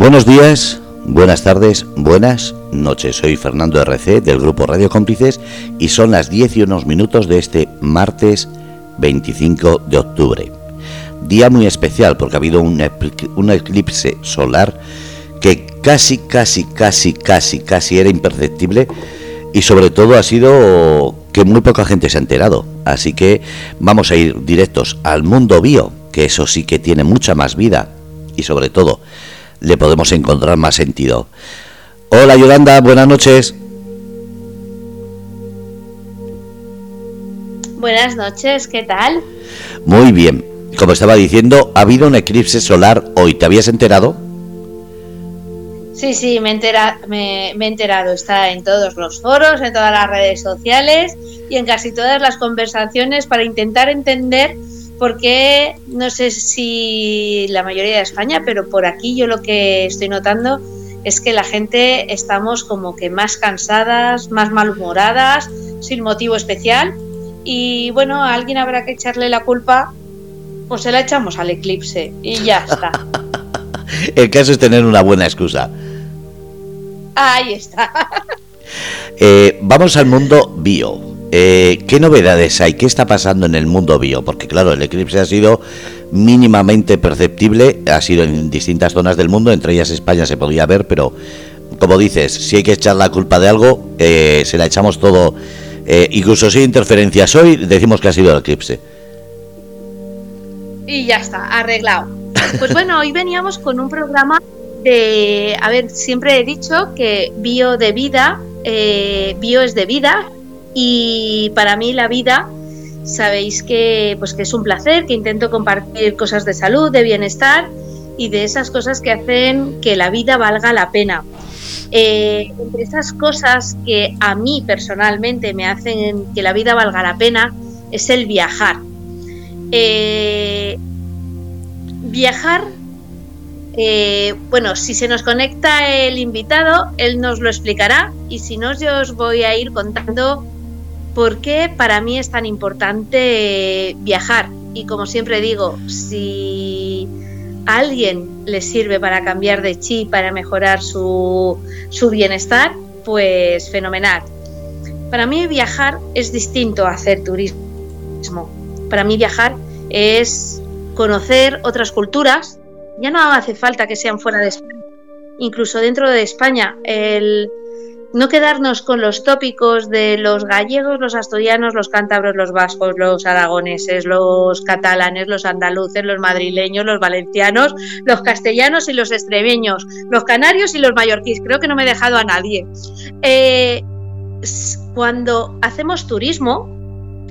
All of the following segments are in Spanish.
Buenos días, buenas tardes, buenas noches. Soy Fernando RC del grupo Radio Cómplices y son las 10 y unos minutos de este martes 25 de octubre. Día muy especial porque ha habido un, un eclipse solar que casi, casi, casi, casi, casi era imperceptible y sobre todo ha sido que muy poca gente se ha enterado. Así que vamos a ir directos al mundo bio, que eso sí que tiene mucha más vida y sobre todo le podemos encontrar más sentido. Hola Yolanda, buenas noches. Buenas noches, ¿qué tal? Muy bien. Como estaba diciendo, ha habido un eclipse solar hoy. ¿Te habías enterado? Sí, sí, me, me, he enterado. Está en todos los foros, en todas las redes sociales y en casi todas las conversaciones para intentar entender porque no sé si la mayoría de España, pero por aquí yo lo que estoy notando es que la gente estamos como que más cansadas, más malhumoradas, sin motivo especial. Y bueno, a alguien habrá que echarle la culpa, pues se la echamos al eclipse y ya está. El caso es tener una buena excusa. Ahí está. Eh, vamos al mundo bio. Eh, ¿Qué novedades hay? ¿Qué está pasando en el mundo bio? Porque claro, el eclipse ha sido mínimamente perceptible, ha sido en distintas zonas del mundo, entre ellas España se podía ver, pero como dices, si hay que echar la culpa de algo, eh, se la echamos todo, eh, incluso si hay interferencias hoy, decimos que ha sido el eclipse. Y ya está, arreglado. Pues bueno, hoy veníamos con un programa de, a ver, siempre he dicho que bio de vida, bio es de vida, y para mí la vida, sabéis que, pues que es un placer, que intento compartir cosas de salud, de bienestar y de esas cosas que hacen que la vida valga la pena. Eh, entre esas cosas que a mí personalmente me hacen que la vida valga la pena es el viajar. Eh, viajar, eh, bueno, si se nos conecta el invitado, él nos lo explicará y si no, yo os voy a ir contando ¿Por qué para mí es tan importante viajar? Y como siempre digo, si a alguien le sirve para cambiar de chip, para mejorar su, su bienestar, pues fenomenal. Para mí viajar es distinto a hacer turismo. Para mí viajar es conocer otras culturas. Ya no hace falta que sean fuera de España. Incluso dentro de España, no quedarnos con los tópicos de los gallegos, los asturianos, los cántabros, los vascos, los aragoneses, los catalanes, los andaluces, los madrileños, los valencianos, los castellanos y los extremeños, los canarios y los mallorquíes. Creo que no me he dejado a nadie. Eh, cuando hacemos turismo,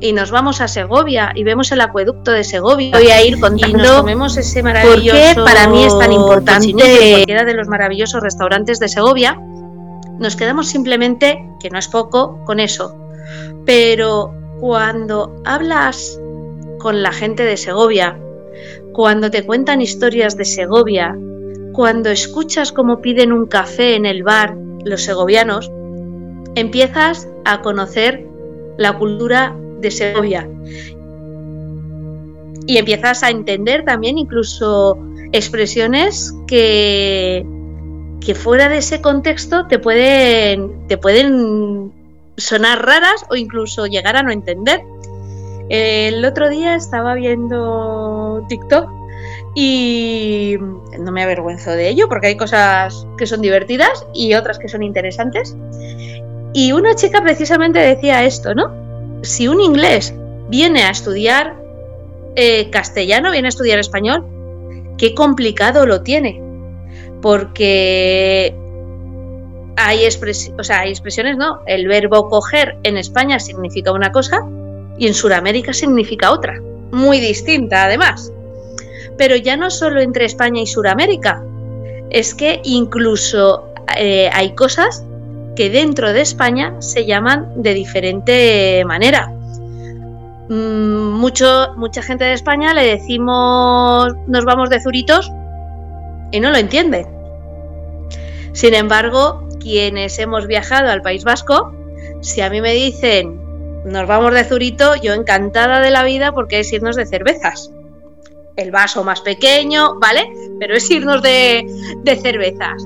y nos vamos a Segovia y vemos el acueducto de Segovia. Voy a ir contando y nos comemos ese maravilloso por qué para mí es tan importante cualquiera de los maravillosos restaurantes de Segovia nos quedamos simplemente, que no es poco, con eso. Pero cuando hablas con la gente de Segovia, cuando te cuentan historias de Segovia, cuando escuchas cómo piden un café en el bar los segovianos, empiezas a conocer la cultura de Segovia. Y empiezas a entender también incluso expresiones que que fuera de ese contexto te pueden, te pueden sonar raras o incluso llegar a no entender. El otro día estaba viendo TikTok y no me avergüenzo de ello porque hay cosas que son divertidas y otras que son interesantes. Y una chica precisamente decía esto, ¿no? Si un inglés viene a estudiar eh, castellano, viene a estudiar español, qué complicado lo tiene porque hay, expresiones, ¿no? El verbo coger en España significa una cosa y en Sudamérica significa otra, muy distinta además. Pero ya no solo entre España y Sudamérica, es que incluso eh, hay cosas que dentro de España se llaman de diferente manera. Mm, mucha gente de España le decimos nos vamos de zuritos y no lo entienden. Sin embargo, quienes hemos viajado al País Vasco, si a mí me dicen nos vamos de Zurito, yo encantada de la vida porque es irnos de cervezas. el vaso más pequeño, ¿vale? Pero es irnos de, cervezas.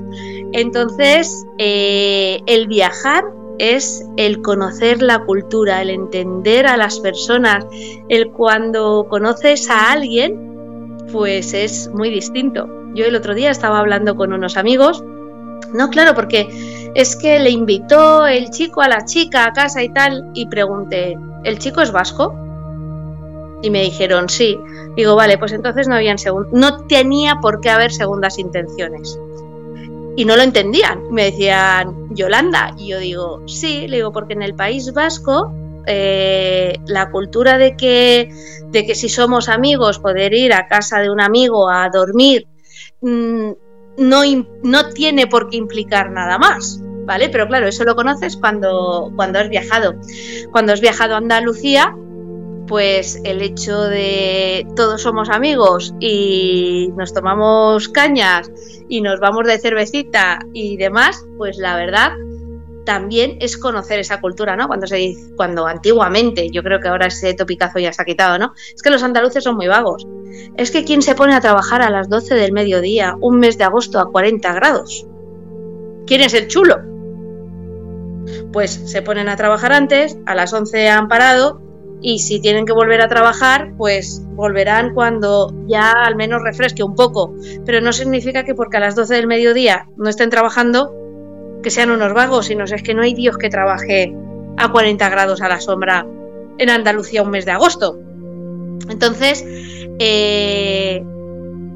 Entonces, eh, el viajar es el conocer la cultura, el entender a las personas, el cuando conoces a alguien, pues es muy distinto. Yo el otro día estaba hablando con unos amigos, no, claro, porque es que le invitó el chico a la chica a casa y tal, y pregunté, ¿el chico es vasco? Y me dijeron, sí. Digo, vale, pues entonces no habían no tenía por qué haber segundas intenciones. Y no lo entendían. Me decían, Yolanda. Y yo digo, sí, le digo, porque en el País Vasco eh, la cultura de que, de que si somos amigos, poder ir a casa de un amigo a dormir, mm, no, no tiene por qué implicar nada más. ¿Vale? Pero claro, eso lo conoces cuando, cuando has viajado. Cuando has viajado a Andalucía, pues el hecho de todos somos amigos y nos tomamos cañas y nos vamos de cervecita y demás, pues la verdad también es conocer esa cultura, ¿no? Cuando se dice, cuando antiguamente, yo creo que ahora ese topicazo ya se ha quitado, ¿no? Es que los andaluces son muy vagos. Es que quién se pone a trabajar a las 12 del mediodía, un mes de agosto a 40 grados. ¿Quién es el chulo? Pues se ponen a trabajar antes, a las 11 han parado y si tienen que volver a trabajar, pues volverán cuando ya al menos refresque un poco. Pero no significa que porque a las 12 del mediodía no estén trabajando, que sean unos vagos, sino es que no hay Dios que trabaje a 40 grados a la sombra en Andalucía un mes de agosto. Entonces, eh,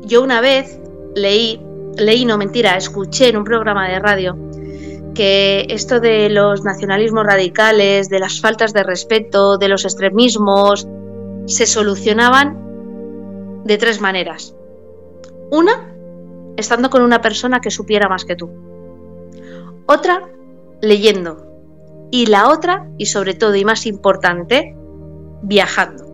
yo una vez leí, leí, no mentira, escuché en un programa de radio que esto de los nacionalismos radicales, de las faltas de respeto, de los extremismos, se solucionaban de tres maneras. Una, estando con una persona que supiera más que tú. Otra, leyendo. Y la otra, y sobre todo y más importante, viajando.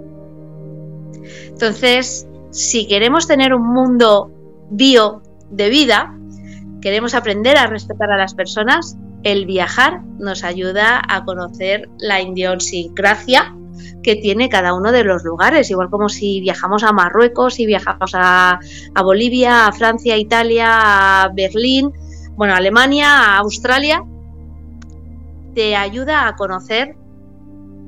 Entonces, si queremos tener un mundo bio de vida, queremos aprender a respetar a las personas, el viajar nos ayuda a conocer la idiosincrasia que tiene cada uno de los lugares, igual como si viajamos a Marruecos, si viajamos a, Bolivia, a Francia, a Italia, a Berlín, bueno, Alemania, Australia, te ayuda a conocer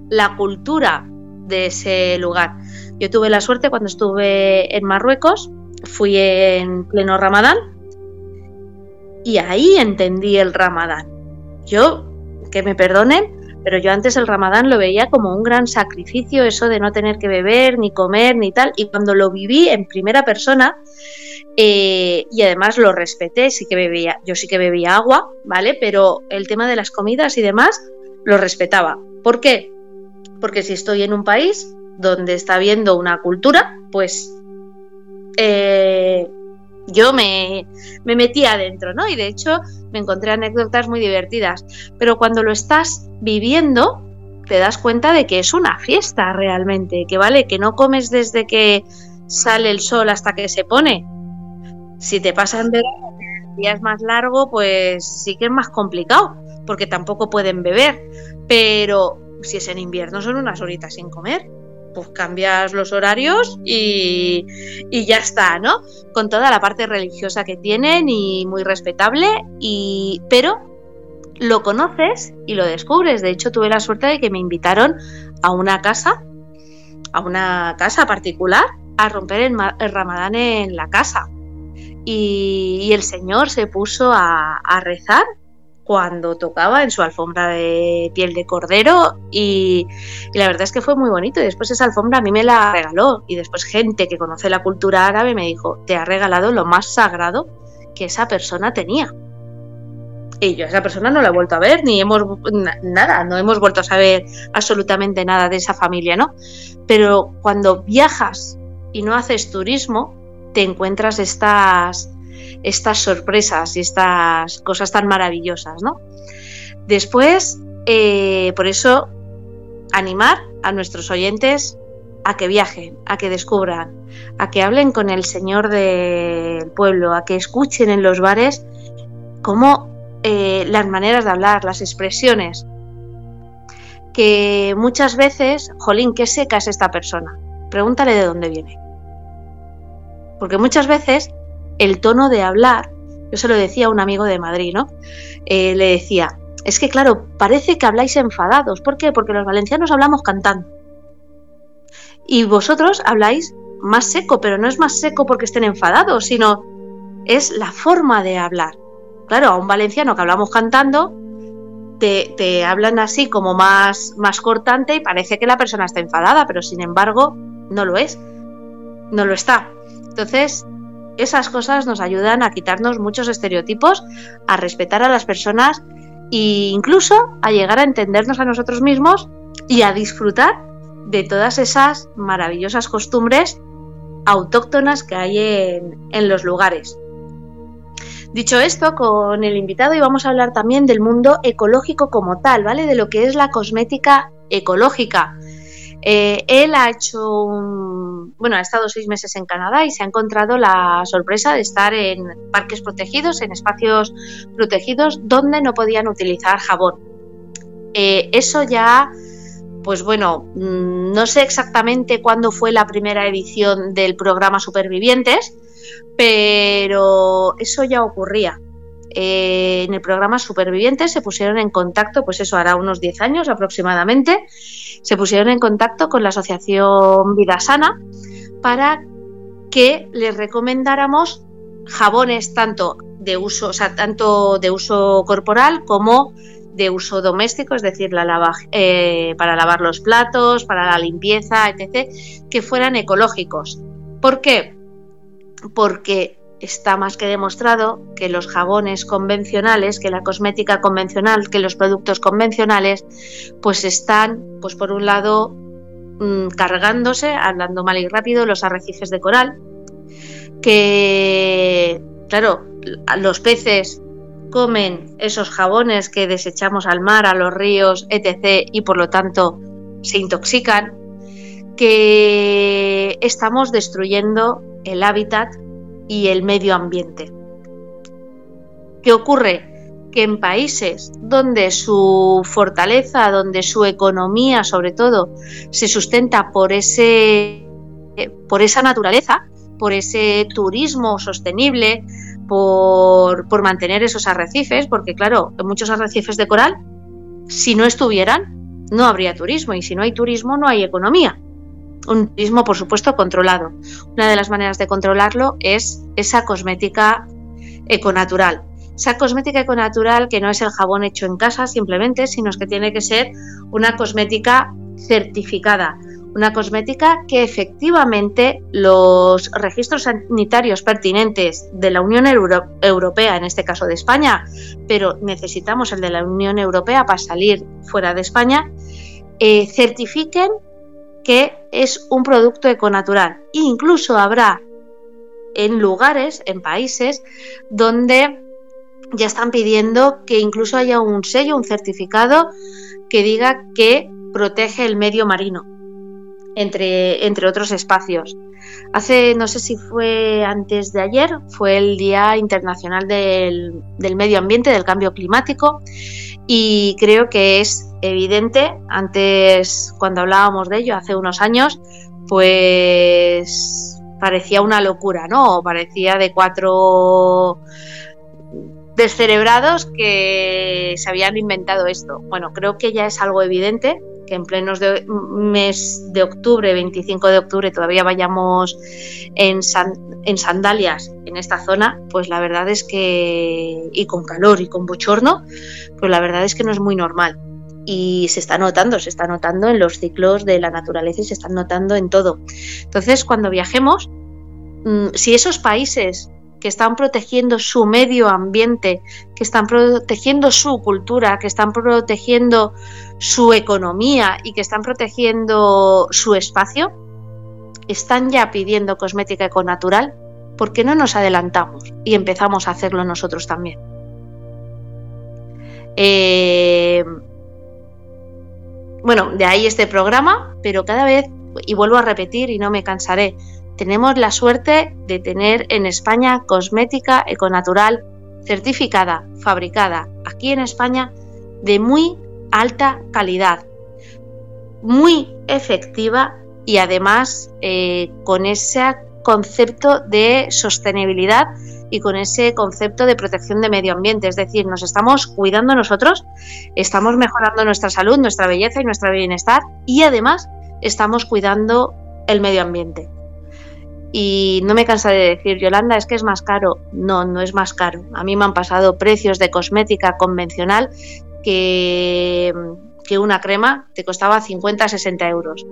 la cultura de ese lugar. Yo tuve la suerte cuando estuve en Marruecos, fui en pleno Ramadán y ahí entendí el ramadán. Yo, que me perdonen, pero yo antes el ramadán lo veía como un gran sacrificio, eso de no tener que beber, ni comer, ni tal, y cuando lo viví en primera persona, eh, y además lo respeté, sí que bebía, yo sí que bebía agua, ¿vale? Pero el tema de las comidas y demás lo respetaba. ¿Por qué? Porque si estoy en un país donde está habiendo una cultura, pues eh, yo me, me metí adentro, ¿no? Y de hecho me encontré anécdotas muy divertidas. Pero cuando lo estás viviendo, te das cuenta de que es una fiesta realmente, que vale, que no comes desde que sale el sol hasta que se pone. Si te pasan de días más largo, pues sí que es más complicado, porque tampoco pueden beber. Pero si es en invierno, son unas horitas sin comer pues cambias los horarios y, ya está, ¿no? Con toda la parte religiosa que tienen y muy respetable, y, pero lo conoces y lo descubres. De hecho, tuve la suerte de que me invitaron a una casa, a una casa particular, a romper el, ramadán en la casa. Y, el Señor se puso a rezar cuando tocaba en su alfombra de piel de cordero y, la verdad es que fue muy bonito y después esa alfombra a mí me la regaló y después gente que conoce la cultura árabe me dijo, te ha regalado lo más sagrado que esa persona tenía. Y yo a esa persona no la he vuelto a ver, ni hemos nada, no hemos vuelto a saber absolutamente nada de esa familia, ¿no? Pero cuando viajas y no haces turismo, te encuentras estas estas sorpresas y estas cosas tan maravillosas, ¿no? Después, eh, por eso, animar a nuestros oyentes a que viajen, a que descubran, a que hablen con el Señor del pueblo, a que escuchen en los bares cómo eh, las maneras de hablar, las expresiones, que muchas veces, jolín, qué seca es esta persona. Pregúntale de dónde viene. Porque muchas veces el tono de hablar, yo se lo decía a un amigo de Madrid, ¿no? Eh, le decía, es que claro, parece que habláis enfadados. ¿Por qué? Porque los valencianos hablamos cantando. Y vosotros habláis más seco, pero no es más seco porque estén enfadados, sino es la forma de hablar. Claro, a un valenciano que hablamos cantando, te, hablan así como más, más cortante y parece que la persona está enfadada, pero sin embargo no lo es, no lo está. Entonces, esas cosas nos ayudan a quitarnos muchos estereotipos, a respetar a las personas e incluso a llegar a entendernos a nosotros mismos y a disfrutar de todas esas maravillosas costumbres autóctonas que hay en, los lugares. Dicho esto, con el invitado íbamos a hablar también del mundo ecológico como tal, ¿vale? De lo que es la cosmética ecológica. Eh, él ha hecho bueno, ha estado seis meses en Canadá y se ha encontrado la sorpresa de estar en parques protegidos, en espacios protegidos donde no podían utilizar jabón. Eh, eso ya pues bueno, mm, no sé exactamente cuándo fue la primera edición del programa Supervivientes, pero eso ya ocurría. Eh, en el programa Supervivientes se pusieron en contacto, pues eso hará unos 10 años aproximadamente, se pusieron en contacto con la asociación Vida Sana para que les recomendáramos jabones tanto de uso, o sea, tanto de uso corporal como de uso doméstico, es decir, eh, para lavar los platos, para la limpieza, etc., que fueran ecológicos. ¿Por qué? Porque está más que demostrado que los jabones convencionales, que la cosmética convencional, que los productos convencionales, pues están, pues por un lado, mm, cargándose, hablando mal y rápido, los arrecifes de coral, que, claro, los peces comen esos jabones que desechamos al mar, a los ríos, etc. y por lo tanto se intoxican, que estamos destruyendo el hábitat y el medio ambiente. ¿Qué ocurre? Que en países donde su fortaleza, donde su economía sobre todo se sustenta por, ese, por esa naturaleza, por ese turismo sostenible, por, mantener esos arrecifes, porque claro, muchos arrecifes de coral, si no estuvieran, no habría turismo y si no hay turismo no hay economía. Un turismo, por supuesto, controlado. Una de las maneras de controlarlo es esa cosmética econatural. Esa cosmética econatural que no es el jabón hecho en casa simplemente, sino que tiene que ser una cosmética certificada, una cosmética que efectivamente los registros sanitarios pertinentes de la Unión Europea, en este caso de España, pero necesitamos el de la Unión Europea para salir fuera de España, eh, certifiquen que es un producto econatural. Incluso habrá en lugares, en países, donde ya están pidiendo que incluso haya un sello, un certificado que diga que protege el medio marino entre, entre otros espacios. Hace, no sé si fue antes de ayer, fue el Día Internacional del, Medio Ambiente, del Cambio Climático, y creo que es evidente, antes cuando hablábamos de ello, hace unos años, pues parecía una locura, ¿no? parecía de cuatro descerebrados que se habían inventado esto. Bueno, creo que ya es algo evidente que en plenos de, mes de octubre, 25 de octubre, todavía vayamos en, en sandalias en esta zona, pues la verdad es que, y con calor y con bochorno, pues la verdad es que no es muy normal. Y se está notando, se está notando en los ciclos de la naturaleza y se está notando en todo. Entonces, cuando viajemos, mm, si esos países que están protegiendo su medio ambiente, que están protegiendo su cultura, que están protegiendo su economía y que están protegiendo su espacio, están ya pidiendo cosmética econatural, ¿por qué no nos adelantamos y empezamos a hacerlo nosotros también? Eh, bueno, de ahí este programa, pero cada vez, y vuelvo a repetir y no me cansaré, tenemos la suerte de tener en España cosmética econatural certificada, fabricada aquí en España de muy alta calidad, muy efectiva y además eh, con esa concepto de sostenibilidad y con ese concepto de protección de medio ambiente. Es decir, nos estamos cuidando nosotros, estamos mejorando nuestra salud, nuestra belleza y nuestro bienestar y además estamos cuidando el medio ambiente. Y no me cansa de decir, Yolanda, es que es más caro. No, no es más caro. A mí me han pasado precios de cosmética convencional que, que una crema te costaba 50-60 euros.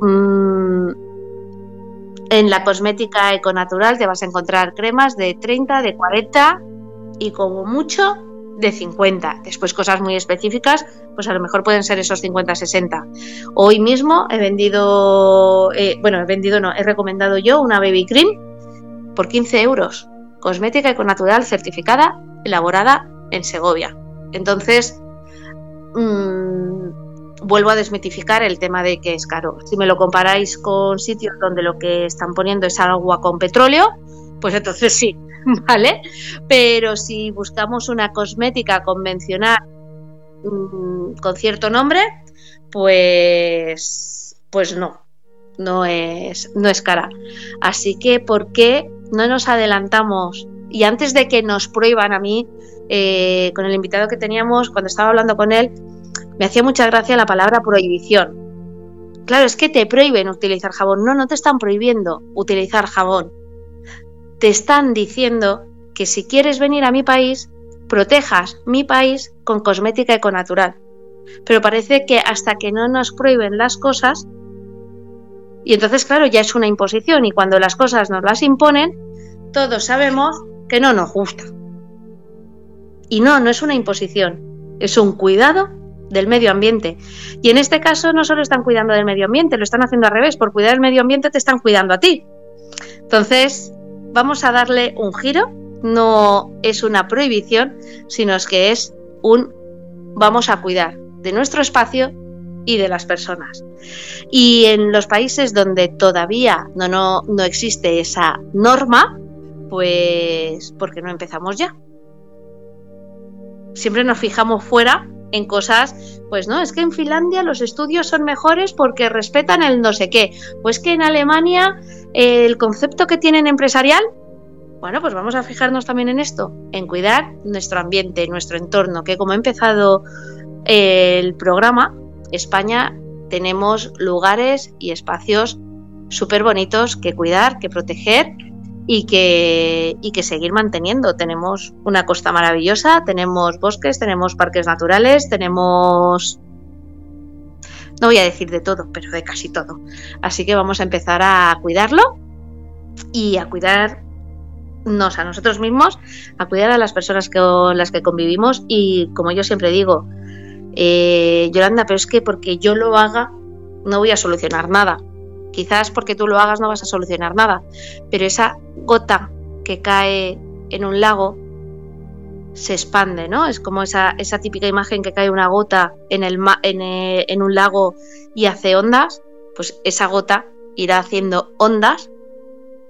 Mm, en la cosmética econatural te vas a encontrar cremas de 30, de 40 y como mucho de 50. Después cosas muy específicas, pues a lo mejor pueden ser esos 50-60. Hoy mismo he vendido, eh, bueno, he vendido no, he recomendado yo una baby cream por 15 euros. Cosmética econatural certificada, elaborada en Segovia. Entonces, mmm, vuelvo a desmitificar el tema de que es caro. Si me lo comparáis con sitios donde lo que están poniendo es agua con petróleo, pues entonces sí, ¿vale? Pero si buscamos una cosmética convencional mm, con cierto nombre, pues, pues no, no es, no es cara. Así que, ¿por qué no nos adelantamos? Y antes de que nos prohíban a mí, eh, con el invitado que teníamos, cuando estaba hablando con él, me hacía mucha gracia la palabra prohibición. Claro, es que te prohíben utilizar jabón. No, no te están prohibiendo utilizar jabón te están diciendo que si quieres venir a mi país, protejas mi país con cosmética econatural. Pero parece que hasta que no nos prohíben las cosas, y entonces claro, ya es una imposición y cuando las cosas nos las imponen, todos sabemos que no nos gusta. Y no, no es una imposición, es un cuidado del medio ambiente. Y en este caso no solo están cuidando del medio ambiente, lo están haciendo al revés, por cuidar del medio ambiente te están cuidando a ti. Entonces, vamos a darle un giro, no es una prohibición, sino es que es un vamos a cuidar de nuestro espacio y de las personas. Y en los países donde todavía no, no, no existe esa norma, pues porque no empezamos ya. Siempre nos fijamos fuera en cosas, pues no, es que en Finlandia los estudios son mejores porque respetan el no sé qué, pues que en Alemania el concepto que tienen empresarial, bueno, pues vamos a fijarnos también en esto, en cuidar nuestro ambiente, nuestro entorno, que como ha empezado el programa, España tenemos lugares y espacios súper bonitos que cuidar, que proteger y que, y que seguir manteniendo. Tenemos una costa maravillosa, tenemos bosques, tenemos parques naturales, tenemos... No voy a decir de todo, pero de casi todo. Así que vamos a empezar a cuidarlo y a cuidarnos a nosotros mismos, a cuidar a las personas con las que convivimos y como yo siempre digo, eh, Yolanda, pero es que porque yo lo haga no voy a solucionar nada. Quizás porque tú lo hagas no vas a solucionar nada, pero esa gota que cae en un lago se expande, ¿no? Es como esa, típica imagen que cae una gota en, en un lago y hace ondas, pues esa gota irá haciendo ondas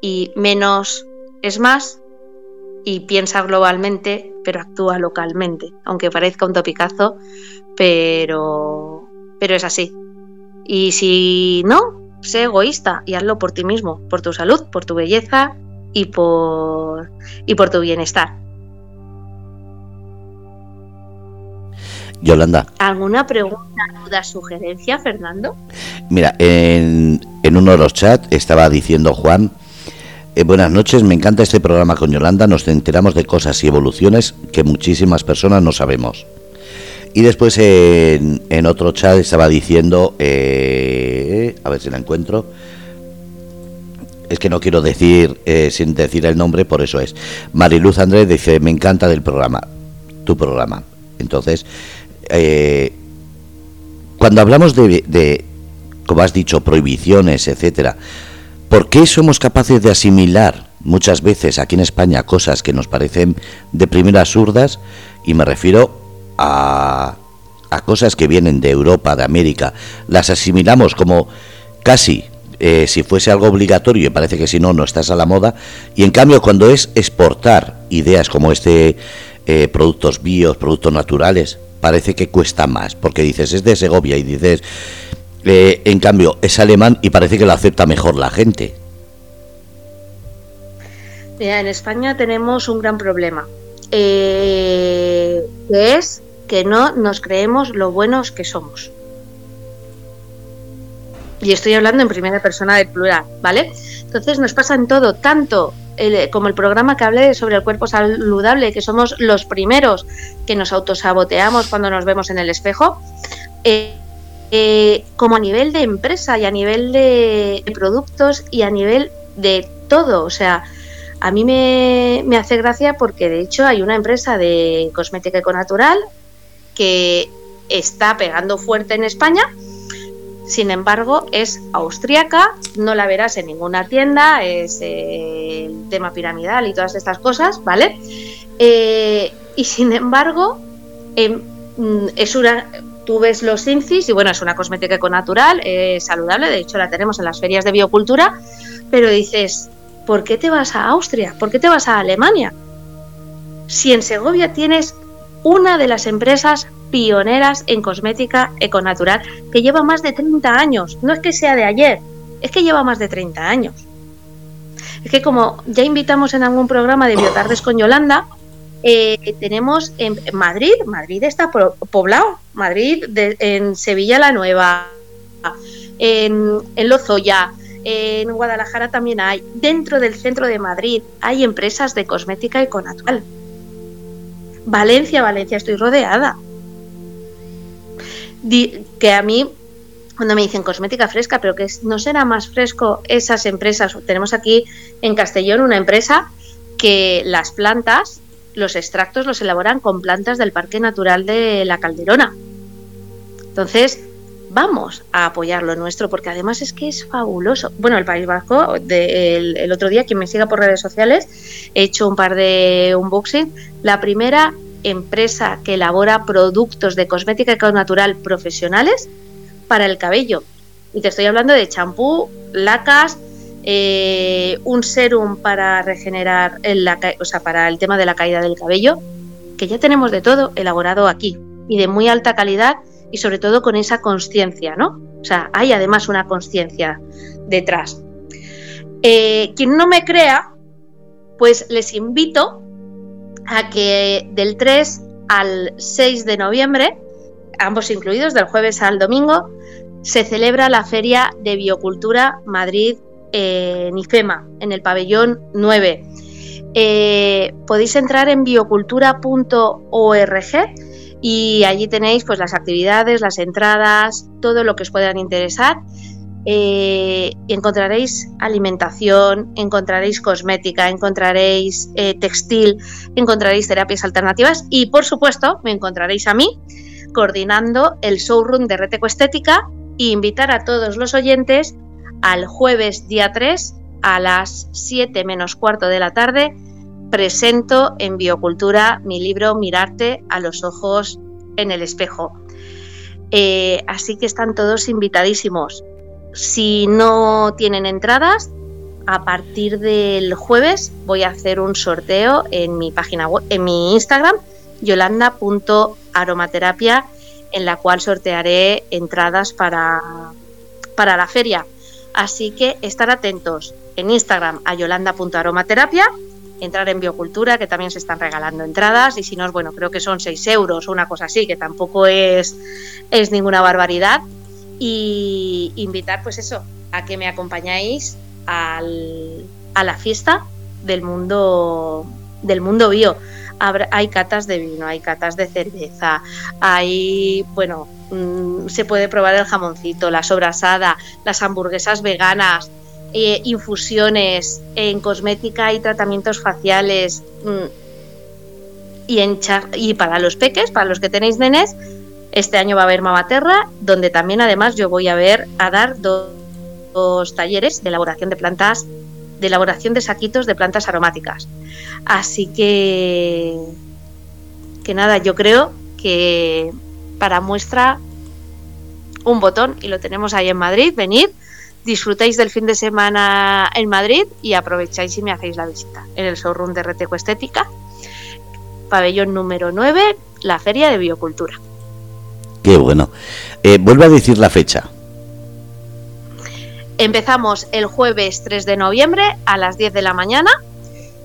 y menos es más y piensa globalmente, pero actúa localmente, aunque parezca un topicazo, pero, pero es así. Y si no, sé egoísta y hazlo por ti mismo, por tu salud, por tu belleza y por, y por tu bienestar. Yolanda. ¿Alguna pregunta, duda, sugerencia, Fernando? Mira, en, en uno de los chats estaba diciendo Juan, eh, buenas noches, me encanta este programa con Yolanda, nos enteramos de cosas y evoluciones que muchísimas personas no sabemos. Y después en, otro chat estaba diciendo, eh, a ver si la encuentro, es que no quiero decir eh, sin decir el nombre, por eso es. Mariluz Andrés dice, me encanta del programa, tu programa. Entonces, eh, cuando hablamos de, de, como has dicho, prohibiciones, etcétera, ¿por qué somos capaces de asimilar muchas veces aquí en España cosas que nos parecen de primera absurdas? Y me refiero a, cosas que vienen de Europa, de América, las asimilamos como casi eh, si fuese algo obligatorio y parece que si no, no estás a la moda. Y en cambio, cuando es exportar ideas como este, eh, productos bios, productos naturales, parece que cuesta más, porque dices, es de Segovia y dices, eh, en cambio, es alemán y parece que lo acepta mejor la gente. En España tenemos un gran problema, eh, que es que no nos creemos lo buenos que somos. Y estoy hablando en primera persona del plural, ¿vale? Entonces nos pasa en todo, tanto como el programa que hablé sobre el cuerpo saludable, que somos los primeros que nos autosaboteamos cuando nos vemos en el espejo, eh, eh, como a nivel de empresa y a nivel de productos y a nivel de todo. O sea, a mí me, hace gracia porque de hecho hay una empresa de cosmética econatural que está pegando fuerte en España sin embargo, es austríaca, no la verás en ninguna tienda, es eh, el tema piramidal y todas estas cosas, ¿vale? Eh, y sin embargo, em, mm, es una, tú ves los incis y bueno, es una cosmética econatural, es saludable, de hecho la tenemos en las ferias de biocultura, pero dices, ¿por qué te vas a Austria? ¿Por qué te vas a Alemania? Si en Segovia tienes una de las empresas pioneras en cosmética econatural, que lleva más de 30 años. No es que sea de ayer, es que lleva más de 30 años. Es que como ya invitamos en algún programa de Biotardes con Yolanda, eh, tenemos en Madrid, Madrid está poblado, Madrid en Sevilla la Nueva, en Lozoya, en Guadalajara también hay, dentro del centro de Madrid hay empresas de cosmética econatural. Valencia, Valencia, estoy rodeada que a mí cuando me dicen cosmética fresca, pero que no será más fresco esas empresas. Tenemos aquí en Castellón una empresa que las plantas, los extractos los elaboran con plantas del Parque Natural de la Calderona. Entonces, vamos a apoyar lo nuestro, porque además es que es fabuloso. Bueno, el País Vasco, el, otro día, quien me siga por redes sociales, he hecho un par de unboxing. La primera empresa que elabora productos de cosmética natural profesionales para el cabello. Y te estoy hablando de champú, lacas, eh, un serum para regenerar, o sea, para el tema de la caída del cabello, que ya tenemos de todo elaborado aquí y de muy alta calidad y sobre todo con esa conciencia, ¿no? O sea, hay además una conciencia detrás. Eh, quien no me crea, pues les invito a que del 3 al 6 de noviembre, ambos incluidos, del jueves al domingo, se celebra la Feria de Biocultura Madrid en IFEMA, en el pabellón 9. Eh, podéis entrar en biocultura.org y allí tenéis pues, las actividades, las entradas, todo lo que os puedan interesar. Eh, encontraréis alimentación, encontraréis cosmética, encontraréis eh, textil, encontraréis terapias alternativas y por supuesto me encontraréis a mí coordinando el showroom de Reteco Estética e invitar a todos los oyentes al jueves día 3 a las 7 menos cuarto de la tarde presento en Biocultura mi libro Mirarte a los ojos en el espejo. Eh, así que están todos invitadísimos. Si no tienen entradas, a partir del jueves voy a hacer un sorteo en mi página web, en mi Instagram, yolanda.aromaterapia, en la cual sortearé entradas para, para la feria. Así que estar atentos en Instagram a yolanda.aromaterapia, entrar en Biocultura, que también se están regalando entradas, y si no, bueno, creo que son 6 euros o una cosa así, que tampoco es, es ninguna barbaridad y invitar pues eso a que me acompañáis al, a la fiesta del mundo del mundo bio. hay catas de vino, hay catas de cerveza, hay, bueno, mm, se puede probar el jamoncito, la sobrasada, las hamburguesas veganas, eh, infusiones en cosmética y tratamientos faciales. Mm, y, en para los peques, para los que tenéis nenes, este año va a haber Mamaterra, donde también además yo voy a ver a dar dos, talleres de elaboración de plantas, de elaboración de saquitos de plantas aromáticas. Así que que nada, yo creo que para muestra un botón y lo tenemos ahí en Madrid, venid, disfrutáis del fin de semana en Madrid y aprovecháis y me hacéis la visita en el showroom de Reteco Estética, pabellón número 9, la Feria de Biocultura. Qué bueno. Eh, vuelve a decir la fecha. Empezamos el jueves 3 de noviembre a las 10 de la mañana.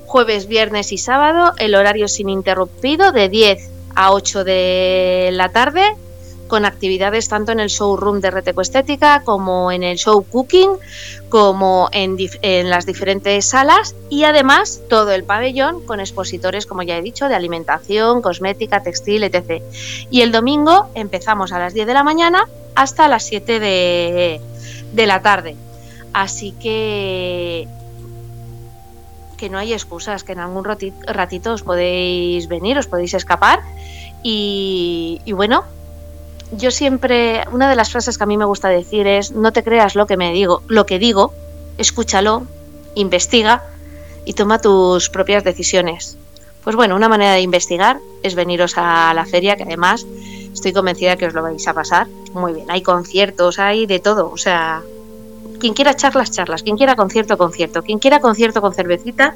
jueves, viernes y sábado, el horario sin interrumpido de 10 a 8 de la tarde con actividades tanto en el showroom de Reteco Estética como en el show Cooking, como en, las diferentes salas y además todo el pabellón con expositores, como ya he dicho, de alimentación, cosmética, textil, etc. Y el domingo empezamos a las 10 de la mañana hasta las 7 de, de la tarde. Así que que no hay excusas, que en algún ratito os podéis venir, os podéis escapar. Y, y bueno, yo siempre, una de las frases que a mí me gusta decir es, no te creas lo que me digo, lo que digo, escúchalo, investiga y toma tus propias decisiones. Pues bueno, una manera de investigar es veniros a la feria, que además estoy convencida que os lo vais a pasar muy bien. Hay conciertos, hay de todo, o sea, quien quiera charlas, charlas, quien quiera concierto, concierto, quien quiera concierto con cervecita,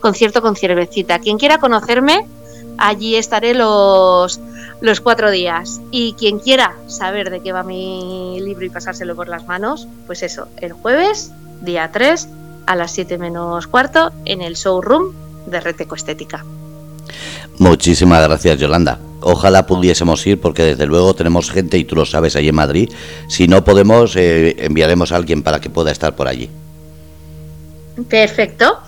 concierto con cervecita, quien quiera conocerme, allí estaré los los cuatro días. Y quien quiera saber de qué va mi libro y pasárselo por las manos, pues eso, el jueves, día 3, a las 7 menos cuarto, en el showroom de Reteco Estética. Muchísimas gracias, Yolanda. Ojalá pudiésemos ir porque desde luego tenemos gente y tú lo sabes ahí en Madrid. Si no podemos, eh, enviaremos a alguien para que pueda estar por allí. Perfecto.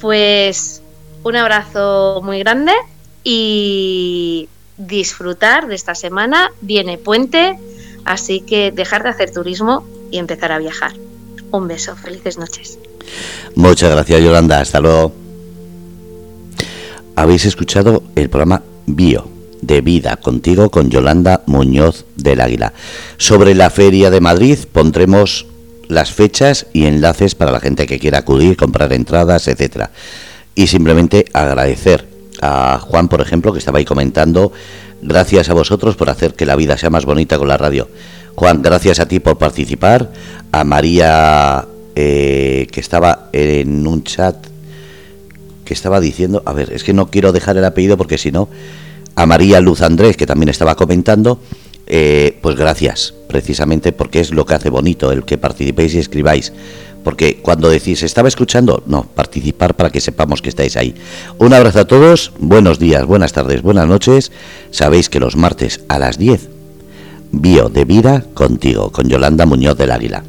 Pues un abrazo muy grande y disfrutar de esta semana. Viene puente, así que dejar de hacer turismo y empezar a viajar. Un beso, felices noches. Muchas gracias Yolanda, hasta luego. Habéis escuchado el programa Bio de Vida contigo con Yolanda Muñoz del Águila. Sobre la Feria de Madrid pondremos las fechas y enlaces para la gente que quiera acudir, comprar entradas, etcétera. Y simplemente agradecer a Juan, por ejemplo, que estaba ahí comentando, gracias a vosotros por hacer que la vida sea más bonita con la radio. Juan, gracias a ti por participar, a María, eh, que estaba en un chat, que estaba diciendo, a ver, es que no quiero dejar el apellido porque si no, a María Luz Andrés, que también estaba comentando, eh, pues gracias, precisamente porque es lo que hace bonito el que participéis y escribáis. Porque cuando decís, estaba escuchando, no, participar para que sepamos que estáis ahí. Un abrazo a todos, buenos días, buenas tardes, buenas noches. Sabéis que los martes a las 10, Bio de Vida contigo, con Yolanda Muñoz del Águila.